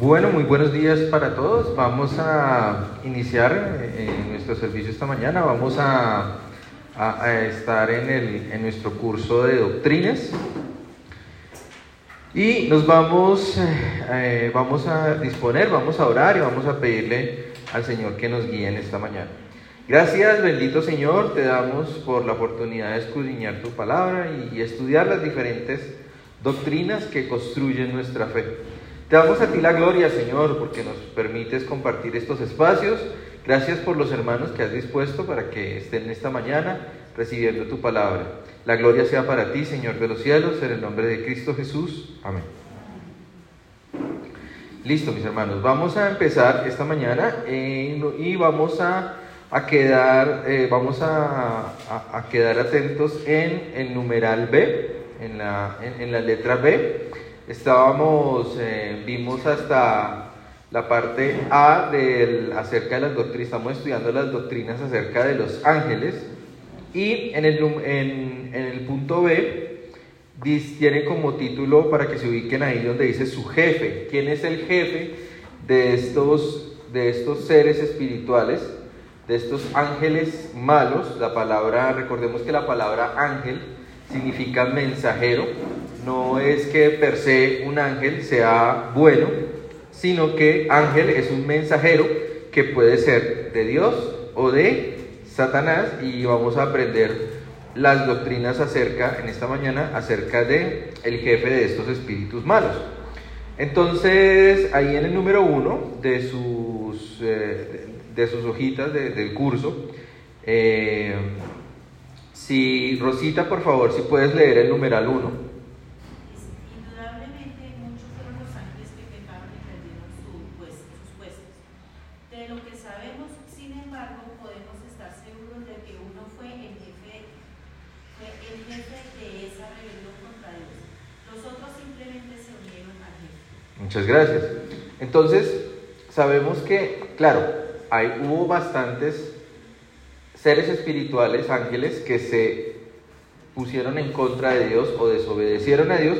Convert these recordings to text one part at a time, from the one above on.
Bueno, muy buenos días para todos. Vamos a iniciar eh, nuestro servicio esta mañana. Vamos a, estar en, nuestro curso de doctrinas. Y nos vamos, eh, eh, vamos a disponer, vamos a orar y vamos a pedirle al Señor que nos guíe en esta mañana. Gracias, bendito Señor, te damos por la oportunidad de escudriñar tu palabra y estudiar las diferentes doctrinas que construyen nuestra fe. Te damos a ti la gloria, Señor, porque nos permites compartir estos espacios. Gracias por los hermanos que has dispuesto para que estén esta mañana recibiendo tu palabra. La gloria sea para ti, Señor de los cielos, en el nombre de Cristo Jesús. Amén. Listo, mis hermanos. Vamos a empezar esta mañana eh, y vamos a, quedar, eh, vamos a, quedar atentos en el numeral B, en la, en la letra B. Estábamos, eh, vimos hasta la parte A del, acerca de las doctrinas, estamos estudiando las doctrinas acerca de los ángeles y en el, en, en el punto B tiene como título para que se ubiquen ahí donde dice su jefe. ¿Quién es el jefe de estos, de estos seres espirituales? De estos ángeles malos. La palabra, recordemos que la palabra ángel significa mensajero no es que per se un ángel sea bueno, sino que ángel es un mensajero que puede ser de Dios o de Satanás y vamos a aprender las doctrinas acerca en esta mañana acerca de el jefe de estos espíritus malos. Entonces, ahí en el número uno de sus, eh, de sus hojitas del curso, eh, si Rosita, por favor, si puedes leer el numeral uno. Muchas gracias. Entonces, sabemos que, claro, hay, hubo bastantes seres espirituales, ángeles, que se pusieron en contra de Dios o desobedecieron a Dios,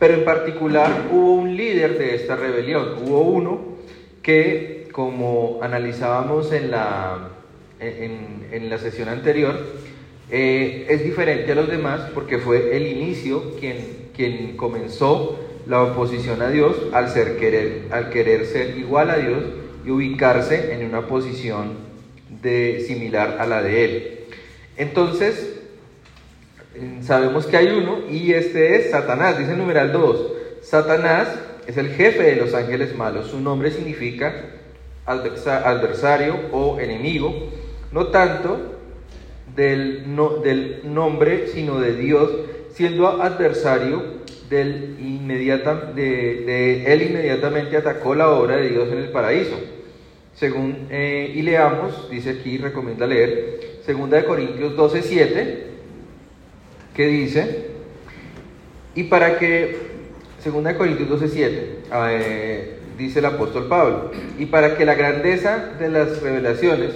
pero en particular hubo un líder de esta rebelión, hubo uno que, como analizábamos en la, en, la sesión anterior, eh, es diferente a los demás porque fue el inicio quien, quien comenzó la oposición a Dios al, ser querer, al querer ser igual a Dios y ubicarse en una posición de, similar a la de Él. Entonces, sabemos que hay uno y este es Satanás, dice el numeral 2. Satanás es el jefe de los ángeles malos, su nombre significa adversario o enemigo, no tanto del, no, del nombre, sino de Dios, siendo adversario del inmediata, de, él inmediatamente atacó la obra de Dios en el paraíso. Según, eh, y leamos, dice aquí, recomienda leer, segunda de Corintios 12, 7, que dice, y para que, segunda Corintios 12, 7, eh, dice el apóstol Pablo, y para que la grandeza de las revelaciones,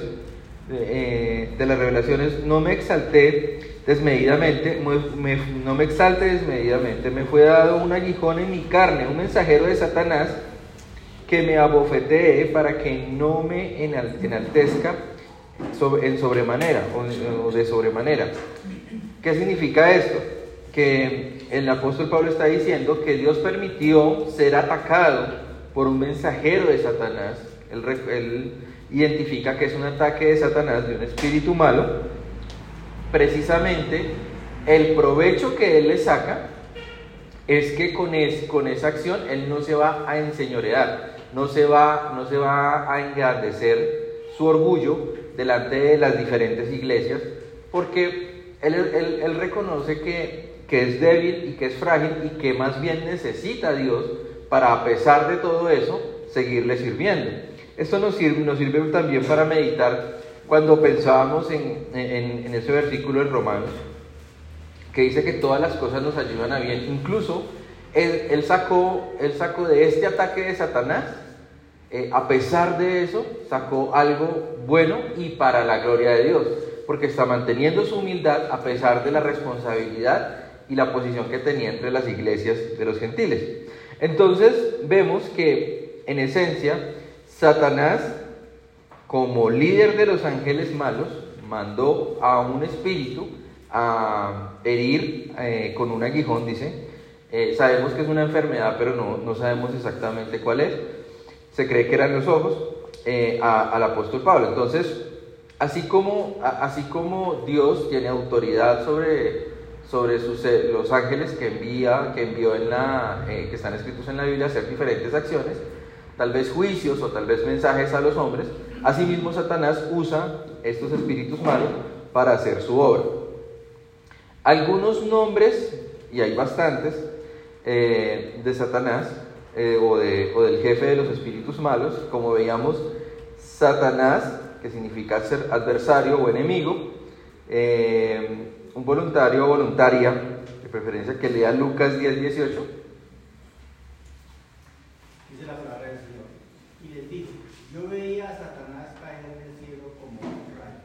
eh, de las revelaciones no me exalté desmedidamente, no me exalte desmedidamente, me fue dado un aguijón en mi carne, un mensajero de Satanás que me abofetee para que no me enaltezca en sobremanera o de sobremanera. ¿Qué significa esto? Que el apóstol Pablo está diciendo que Dios permitió ser atacado por un mensajero de Satanás. Él, él identifica que es un ataque de Satanás, de un espíritu malo, precisamente el provecho que él le saca es que con, con esa acción él no se va a enseñorear, no se va, no se va a engrandecer su orgullo delante de las diferentes iglesias, porque él, reconoce que, que, es débil y que es frágil y que más bien necesita a Dios para, a pesar de todo eso, seguirle sirviendo. Esto nos sirve, nos sirve también para meditar cuando pensábamos en, en, ese versículo en Romanos, que dice que todas las cosas nos ayudan a bien, incluso él, él sacó de este ataque de Satanás, eh, a pesar de eso, sacó algo bueno y para la gloria de Dios, porque está manteniendo su humildad a pesar de la responsabilidad y la posición que tenía entre las iglesias de los gentiles. Entonces vemos que en esencia, Satanás, como líder de los ángeles malos, mandó a un espíritu a herir eh, con un aguijón, dice. Eh, sabemos que es una enfermedad, pero no, no, sabemos exactamente cuál es. Se cree que eran los ojos eh, al apóstol Pablo. Entonces, así como, así como Dios tiene autoridad sobre, sobre sus, los ángeles que envía, que envió en la, que están escritos en la Biblia a hacer diferentes acciones, tal vez juicios o tal vez mensajes a los hombres, asimismo Satanás usa estos espíritus malos para hacer su obra. Algunos nombres, y hay bastantes, eh, de Satanás eh, o, de, o del jefe de los espíritus malos, como veíamos, Satanás, que significa ser adversario o enemigo, eh, un voluntario o voluntaria, de preferencia que lea Lucas 10, 18. Dice la palabra del Señor. Y les dijo, yo veía a Satanás caer del cielo como un rayo.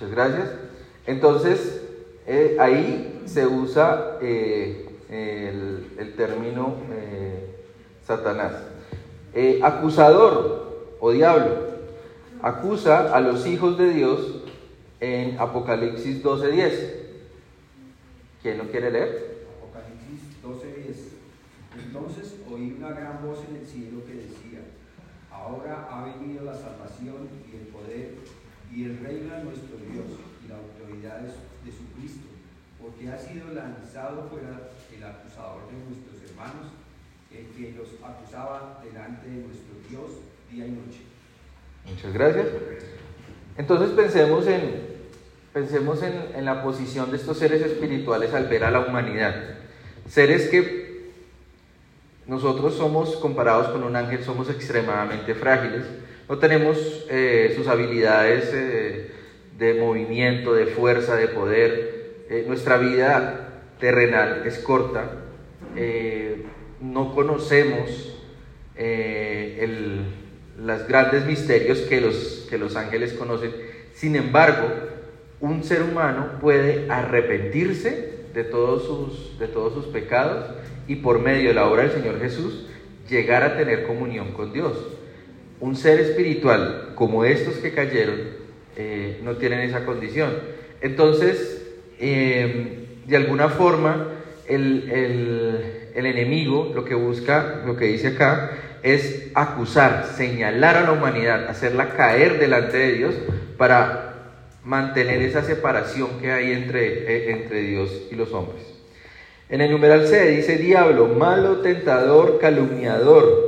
Muchas gracias. Entonces, ahí se usa el, término eh, Satanás. Eh, acusador o diablo acusa a los hijos de Dios en Apocalipsis 12:10. ¿Quién lo quiere leer? Apocalipsis 12:10. Entonces oí una gran voz en el cielo que decía, ahora ha venido la salvación y el poder y el reino de nuestro Dios y la autoridad de su Cristo, porque ha sido lanzado fuera el acusador de nuestros hermanos, el que los acusaba delante de nuestro Dios día y noche. Muchas gracias. Entonces pensemos en, pensemos en, en la posición de estos seres espirituales al ver a la humanidad. Seres que nosotros somos, comparados con un ángel, somos extremadamente frágiles. No tenemos eh, sus habilidades eh, de movimiento, de fuerza, de poder. Eh, nuestra vida terrenal es corta, no conocemos los grandes misterios que los, que los ángeles conocen. Sin embargo, un ser humano puede arrepentirse de todos, sus, de todos sus pecados y por medio de la obra del Señor Jesús llegar a tener comunión con Dios. Un ser espiritual como estos que cayeron eh, no tienen esa condición. Entonces, de alguna forma el, enemigo lo que busca, lo que dice acá, es acusar, señalar a la humanidad, hacerla caer delante de Dios para mantener esa separación que hay entre, eh, entre Dios y los hombres. En el numeral C dice diablo, malo, tentador, calumniador.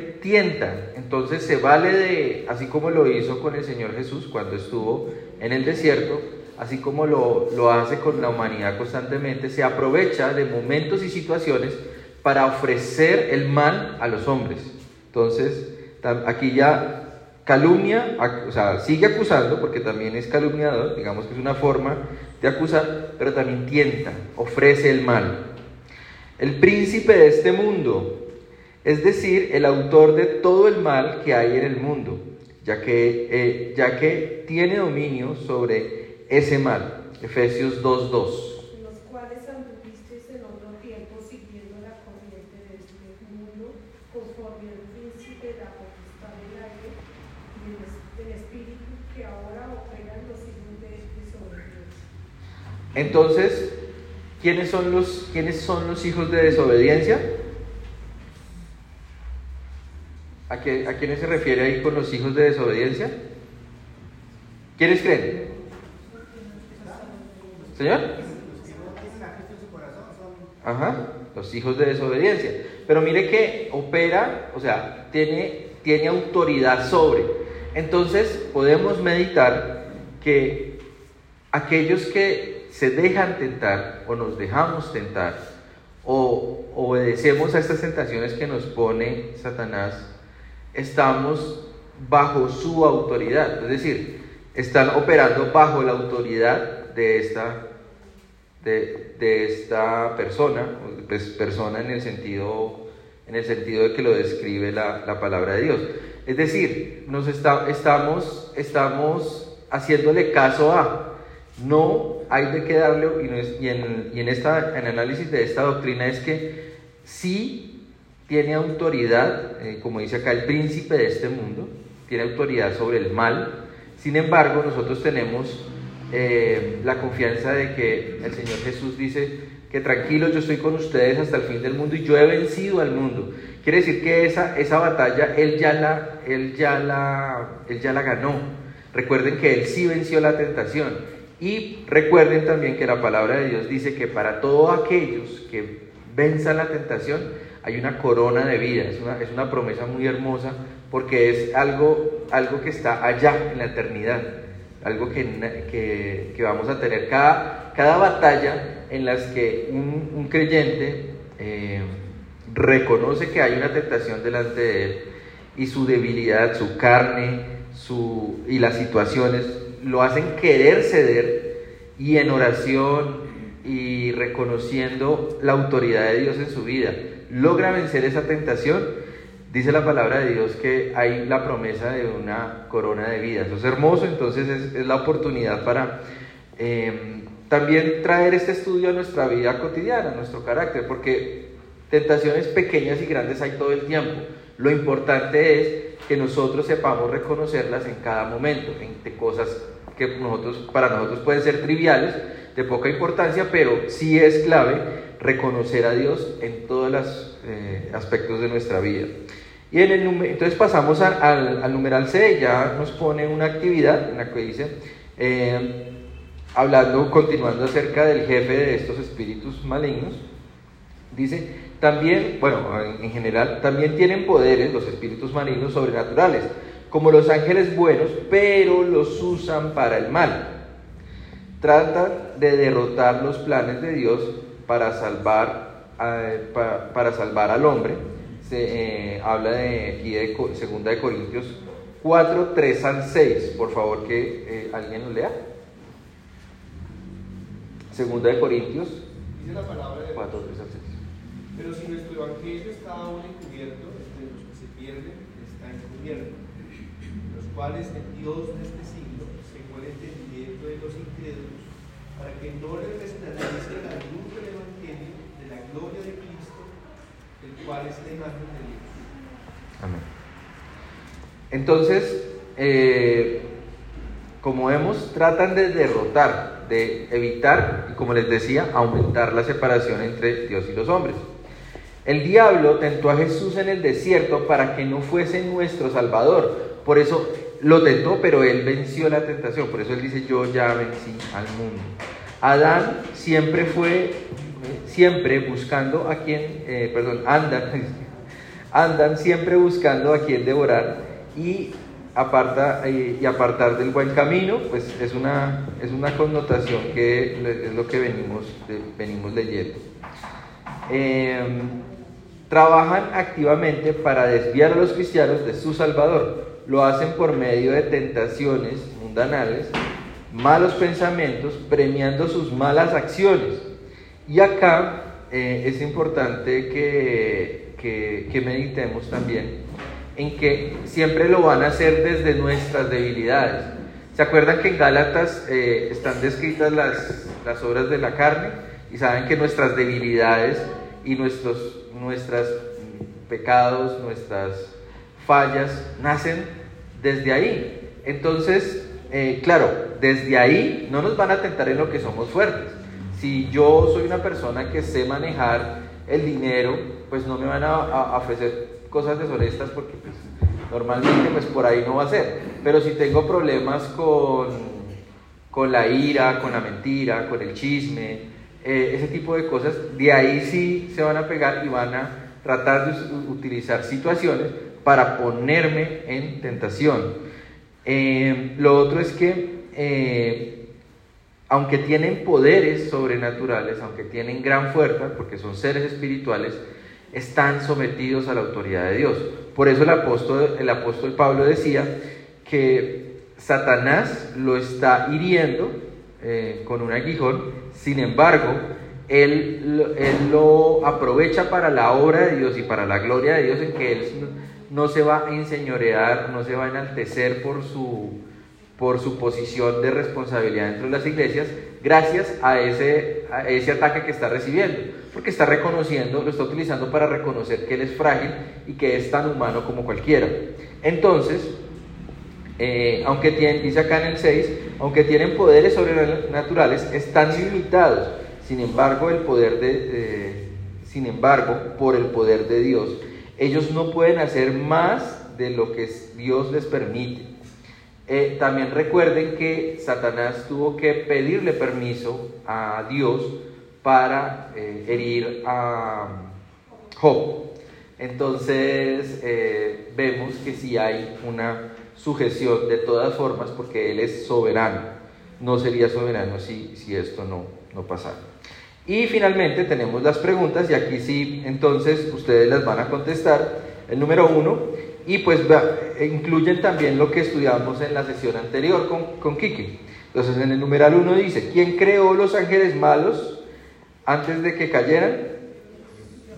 tienta. Entonces se vale de, así como lo hizo con el Señor Jesús cuando estuvo en el desierto, así como lo, lo hace con la humanidad constantemente, se aprovecha de momentos y situaciones para ofrecer el mal a los hombres. Entonces, aquí ya calumnia, o sea, sigue acusando, porque también es calumniador, digamos que es una forma de acusar, pero también tienta, ofrece el mal. El príncipe de este mundo, es decir, el autor de todo el mal que hay en el mundo, ya que, eh, ya que tiene dominio sobre ese mal. Efesios 2.2. Entonces, ¿quiénes son los, ¿quiénes son los hijos de desobediencia? ¿A, qué, ¿A quiénes se refiere ahí con los hijos de desobediencia? ¿Quiénes creen? ¿Señor? Ajá, los hijos de desobediencia. Pero mire que opera, o sea, tiene, tiene autoridad sobre. Entonces podemos meditar que aquellos que se dejan tentar o nos dejamos tentar o obedecemos a estas tentaciones que nos pone Satanás, estamos bajo su autoridad, es decir, están operando bajo la autoridad de esta, de, esta persona, pues persona en el sentido, en el sentido de que lo describe la, la palabra de Dios. Es decir, nos está, estamos, estamos haciéndole caso a, no hay de qué darle, y, en, y en, esta, en análisis de esta doctrina es que sí tiene autoridad, eh, como dice acá, el príncipe de este mundo, tiene autoridad sobre el mal, sin embargo, nosotros tenemos eh, la confianza de que el Señor Jesús dice que tranquilo, yo estoy con ustedes hasta el fin del mundo y yo he vencido al mundo. Quiere decir que esa, esa batalla él ya, la, él, ya la, él ya la ganó. Recuerden que Él sí venció la tentación. Y recuerden también que la palabra de Dios dice que para todos aquellos que venzan la tentación hay una corona de vida. Es una, es una promesa muy hermosa porque es algo, algo que está allá en la eternidad, algo que, que, vamos a tener. Cada, cada batalla en las que un, creyente eh, reconoce que hay una tentación delante de él y su debilidad, su carne su, y las situaciones lo hacen querer ceder y en oración y reconociendo la autoridad de Dios en su vida, logra vencer esa tentación Dice la palabra de Dios que hay la promesa de una corona de vida. Eso es hermoso, entonces es, la oportunidad para em, también traer este estudio a nuestra vida cotidiana, a nuestro carácter, porque tentaciones pequeñas y grandes hay todo el tiempo. Lo importante es que nosotros sepamos reconocerlas en cada momento, en cosas que nosotros, para nosotros pueden ser triviales, de poca importancia, pero sí es clave reconocer a Dios en todos los eh, aspectos de nuestra vida. Y en el entonces pasamos al, numeral C, ya nos pone una actividad en la que dice, eh, hablando, continuando acerca del jefe de estos espíritus malignos, dice, también, bueno, en, general, también tienen poderes los espíritus malignos sobrenaturales, como los ángeles buenos, pero los usan para el mal. Tratan de derrotar los planes de Dios para salvar, para salvar al hombre se eh, habla de aquí de segunda de Corintios 4, 3 al 6. Por favor, que eh, alguien lo lea. Segunda de Corintios Dice la palabra de 4, 3 al 6. Pero si nuestro evangelio está aún encubierto, entre los que se pierden está encubierto, cuales el Dios de este siglo se el entendimiento de los incrédulos, para que no les resplandezca la luz del evangelio de la gloria de Cristo cuál es la imagen de Dios. Amén. Entonces, eh, como vemos, tratan de derrotar, de evitar y como les decía, aumentar la separación entre Dios y los hombres. El diablo tentó a Jesús en el desierto para que no fuese nuestro Salvador. Por eso lo tentó, pero él venció la tentación. Por eso él dice, yo ya vencí al mundo. Adán siempre fue siempre buscando a quien, eh, perdón, andan, andan siempre buscando a quien devorar y, aparta, eh, y apartar del buen camino, pues es una, es una connotación que es lo que venimos, venimos leyendo. Em, trabajan activamente para desviar a los cristianos de su Salvador. Lo hacen por medio de tentaciones mundanales, malos pensamientos, premiando sus malas acciones y acá eh, es importante que, que, meditemos también en que siempre lo van a hacer desde nuestras debilidades. ¿Se acuerdan que en Gálatas eh, están descritas las, las, obras de la carne? Y saben que nuestras debilidades y nuestros nuestras pecados, nuestras fallas, nacen desde ahí. Entonces, eh, claro, desde ahí no nos van a tentar en lo que somos fuertes. Si yo soy una persona que sé manejar el dinero, pues no me van a, ofrecer cosas deshonestas porque pues, normalmente pues por ahí no va a ser. Pero si tengo problemas con, con la ira, con la mentira, con el chisme, eh, ese tipo de cosas, de ahí sí se van a pegar y van a tratar de utilizar situaciones para ponerme en tentación. Eh, lo otro es que eh, aunque tienen poderes sobrenaturales, aunque tienen gran fuerza, porque son seres espirituales, están sometidos a la autoridad de Dios. Por eso el apóstol, el apóstol Pablo decía que Satanás lo está hiriendo eh, con un aguijón, sin embargo, él, él, lo aprovecha para la obra de Dios y para la gloria de Dios en que él no se va a enseñorear, no se va a enaltecer por su, por su posición de responsabilidad dentro de las iglesias, gracias a ese, a ese ataque que está recibiendo, porque está reconociendo, lo está utilizando para reconocer que él es frágil y que es tan humano como cualquiera. Entonces, eh, aunque tienen, dice acá en el 6, aunque tienen poderes sobrenaturales, están limitados. Sin embargo, el poder de, sin embargo, por el poder de Dios, ellos no pueden hacer más de lo que Dios les permite. Eh, también recuerden que Satanás tuvo que pedirle permiso a Dios para eh, herir a Job. Entonces eh, vemos que si hay una sujeción de todas formas porque Él es soberano. No sería soberano si, si esto no, no pasara. Y finalmente tenemos las preguntas y aquí sí, entonces ustedes las van a contestar. El número uno, y pues e incluyen también lo que estudiamos en la sesión anterior con, con Kiki. Entonces en el numeral uno dice, ¿quién creó los ángeles malos antes de que cayeran?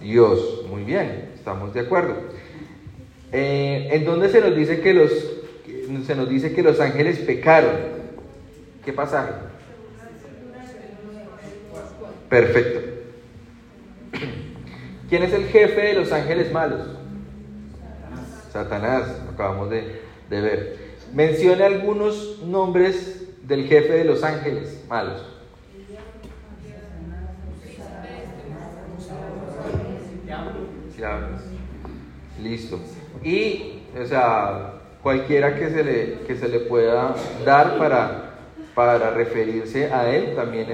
Dios. Muy bien, estamos de acuerdo. Eh, ¿En dónde se nos dice que los se nos dice que los ángeles pecaron? ¿Qué pasaje? Perfecto. ¿Quién es el jefe de los ángeles malos? Satanás, acabamos de, ver. Menciona algunos nombres del jefe de los ángeles malos. Listo. Y, o sea, cualquiera que se le, que se le pueda dar para para referirse a él, también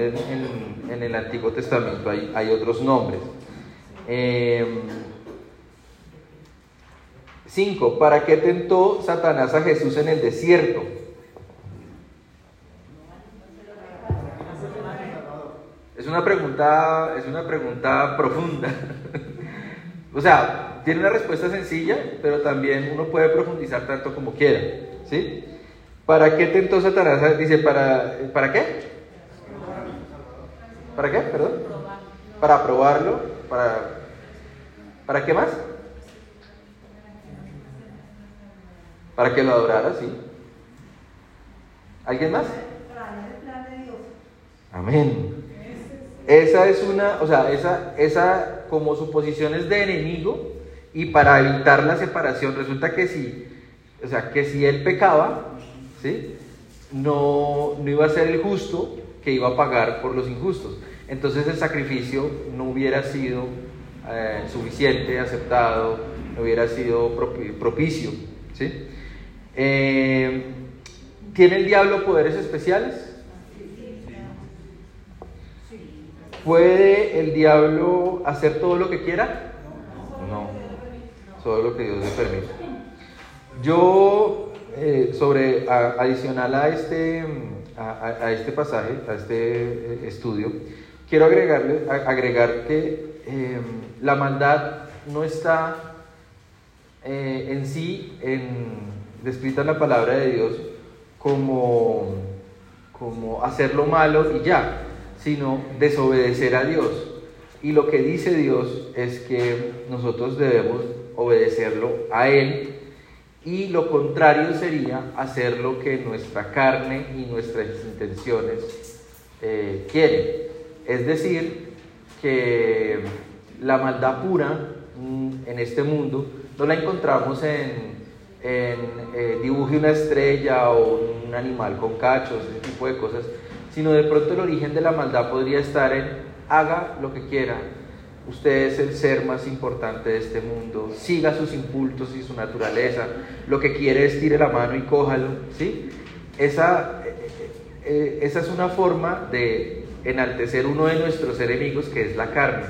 en, el Antiguo Testamento hay, otros nombres. 5. Em, ¿Para qué tentó Satanás a Jesús en el desierto? Es una pregunta, es una pregunta profunda. o sea, tiene una respuesta sencilla, pero también uno puede profundizar tanto como quiera. ¿Sí? ¿Para qué tentó Satanás? Dice, ¿para, ¿para qué? ¿Para qué? Perdón. Para probarlo. ¿Para, ¿Para qué más? Para que lo adorara, sí. ¿Alguien más? Amén. Esa es una, o sea, esa, esa como su posición es de enemigo y para evitar la separación, resulta que si, o sea, que si él pecaba, ¿sí? No, no iba a ser el justo que iba a pagar por los injustos. Entonces el sacrificio no hubiera sido eh, suficiente, aceptado, no hubiera sido propicio. ¿sí? Eh, ¿Tiene el diablo poderes especiales? ¿Puede el diablo hacer todo lo que quiera? No, solo lo que Dios le permite. Yo eh, sobre, adicional a este, a, este pasaje, a este eh, estudio, quiero agregarle, agregar que em, la maldad no está eh, en sí en, descrita en la palabra de Dios como, como hacer lo malo y ya, sino desobedecer a Dios. Y lo que dice Dios es que nosotros debemos obedecerlo a Él y lo contrario sería hacer lo que nuestra carne y nuestras intenciones eh, quieren. Es decir, que la maldad pura mm, en este mundo no la encontramos en, eh, dibuje una estrella o un animal con cachos, ese tipo de cosas, sino de pronto el origen de la maldad podría estar en haga lo que quiera, Usted es el ser más importante de este mundo. Siga sus impulsos y su naturaleza. Lo que quiere es tire la mano y cójalo. ¿sí? Esa, eh, eh, esa es una forma de enaltecer uno de nuestros enemigos, que es la carne.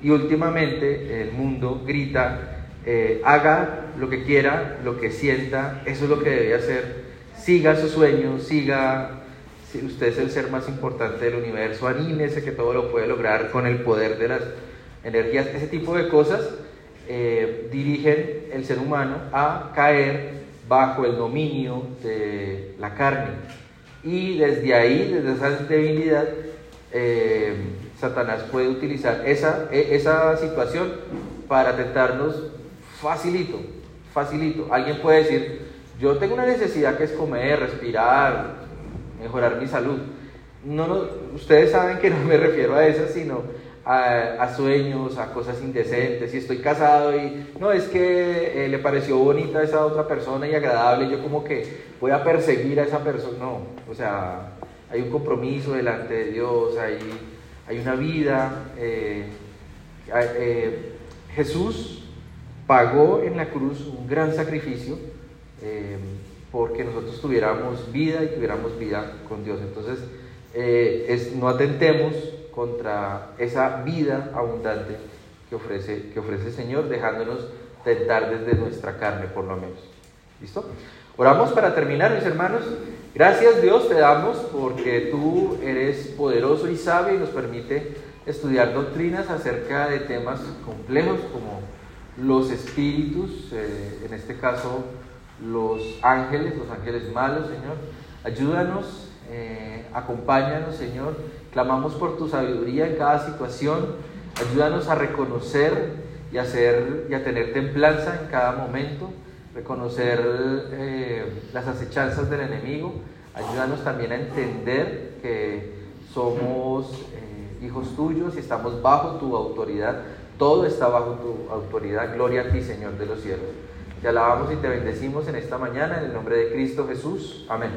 Y últimamente el mundo grita, eh, haga lo que quiera, lo que sienta, eso es lo que debe hacer. Siga su sueño, siga usted es el ser más importante del universo, anímese que todo lo puede lograr con el poder de las energías, ese tipo de cosas eh, dirigen el ser humano a caer bajo el dominio de la carne. Y desde ahí, desde esa debilidad, eh, Satanás puede utilizar esa, e, esa situación para tentarnos facilito, facilito. Alguien puede decir, yo tengo una necesidad que es comer, respirar, mejorar mi salud. No, no, ustedes saben que no me refiero a eso, sino a, sueños, a cosas indecentes. Si estoy casado y no es que eh, le pareció bonita esa otra persona y agradable, yo como que voy a perseguir a esa persona. No, o sea, hay un compromiso delante de Dios, hay, hay una vida. Eh, eh, Jesús pagó en la cruz un gran sacrificio porque nosotros tuviéramos vida y tuviéramos vida con Dios. Entonces, es, no atentemos contra esa vida abundante que ofrece, que ofrece el Señor, dejándonos tentar desde nuestra carne, por lo menos. ¿Listo? Oramos para terminar, mis hermanos. Gracias Dios te damos porque tú eres poderoso y sabio y nos permite estudiar doctrinas acerca de temas complejos como los espíritus, eh, en este caso los ángeles, los ángeles malos, Señor. Ayúdanos, eh, acompáñanos, Señor, Clamamos por tu sabiduría en cada situación. Ayúdanos a reconocer y a, tener templanza en cada momento. Reconocer eh, las acechanzas del enemigo. Ayúdanos también a entender que somos eh, hijos tuyos y estamos bajo tu autoridad. Todo está bajo tu autoridad. Gloria a ti, Señor de los cielos. Te alabamos y te bendecimos en esta mañana en el nombre de Cristo Jesús. Amén.